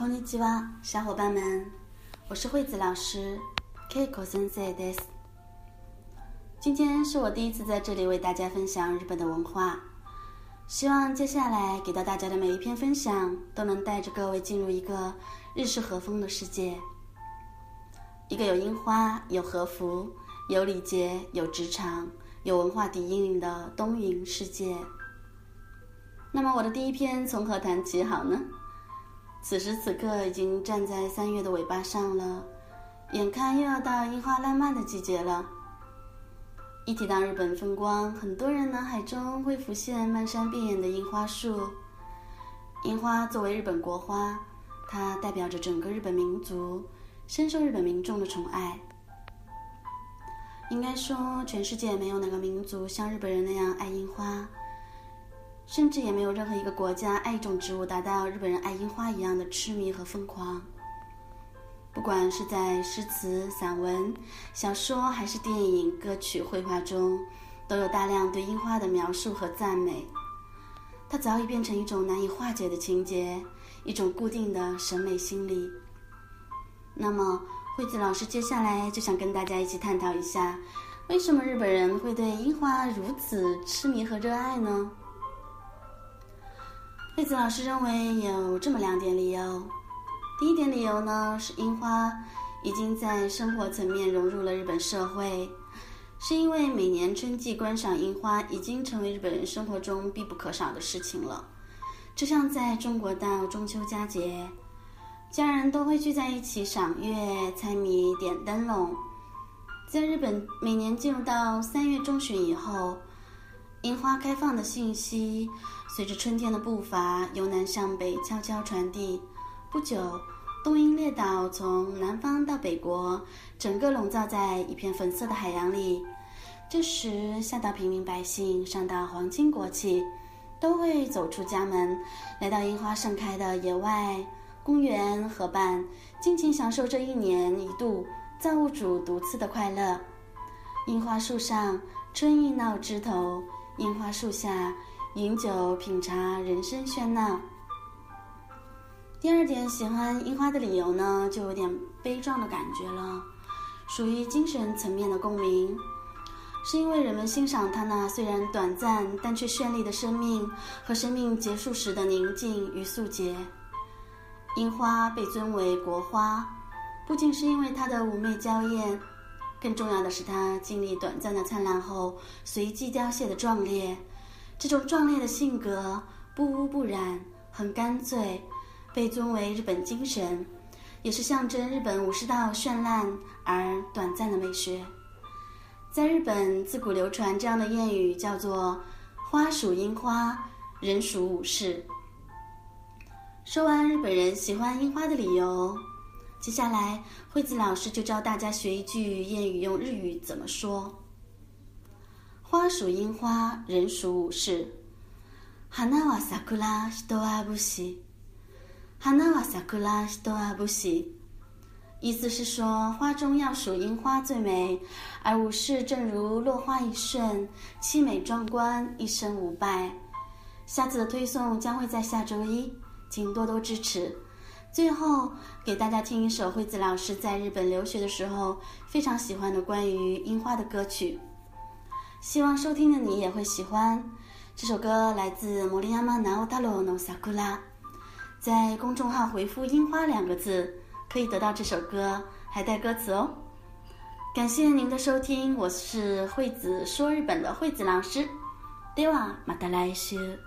空尼基哇，小伙伴们，我是惠子老师，Keiko Sensei des。今天是我第一次在这里为大家分享日本的文化，希望接下来给到大家的每一篇分享都能带着各位进入一个日式和风的世界，一个有樱花、有和服、有礼节、有职场、有文化底蕴的东瀛世界。那么我的第一篇从何谈起好呢？此时此刻已经站在三月的尾巴上了，眼看又要到樱花烂漫的季节了。一提到日本风光，很多人脑海中会浮现漫山遍野的樱花树。樱花作为日本国花，它代表着整个日本民族，深受日本民众的宠爱。应该说，全世界没有哪个民族像日本人那样爱樱花。甚至也没有任何一个国家爱一种植物达到日本人爱樱花一样的痴迷和疯狂。不管是在诗词、散文、小说，还是电影、歌曲、绘画中，都有大量对樱花的描述和赞美。它早已变成一种难以化解的情节，一种固定的审美心理。那么，惠子老师接下来就想跟大家一起探讨一下，为什么日本人会对樱花如此痴迷和热爱呢？惠子老师认为有这么两点理由。第一点理由呢，是樱花已经在生活层面融入了日本社会，是因为每年春季观赏樱花已经成为日本人生活中必不可少的事情了。就像在中国到中秋佳节，家人都会聚在一起赏月、猜谜、点灯笼。在日本，每年进入到三月中旬以后。樱花开放的信息，随着春天的步伐由南向北悄悄传递。不久，东英列岛从南方到北国，整个笼罩在一片粉色的海洋里。这时，下到平民百姓，上到皇亲国戚，都会走出家门，来到樱花盛开的野外公园、河畔，尽情享受这一年一度造物主独赐的快乐。樱花树上，春意闹枝头。樱花树下饮酒品茶，人生喧闹。第二点喜欢樱花的理由呢，就有点悲壮的感觉了，属于精神层面的共鸣，是因为人们欣赏它那虽然短暂但却绚丽的生命和生命结束时的宁静与肃洁。樱花被尊为国花，不仅是因为它的妩媚娇艳。更重要的是，它经历短暂的灿烂后，随即凋谢的壮烈。这种壮烈的性格，不污不染，很干脆，被尊为日本精神，也是象征日本武士道绚烂而短暂的美学。在日本，自古流传这样的谚语，叫做“花属樱花，人属武士”。说完日本人喜欢樱花的理由。接下来，惠子老师就教大家学一句谚语，用日语怎么说？花属樱花，人属武士。花は桜、人は武士。花は桜、人は武士。意思是说，花中要数樱花最美，而武士正如落花一瞬，凄美壮观，一生无败。下次的推送将会在下周一，请多多支持。 最后，给大家听一首惠子老师在日本留学的时候非常喜欢的关于樱花的歌曲，希望收听的你也会喜欢。这首歌来自摩利亚马纳奥塔罗诺萨库拉，在公众号回复“樱花”两个字，可以得到这首歌，还带歌词哦。感谢您的收听，我是惠子说日本的惠子老师，ではまた来週。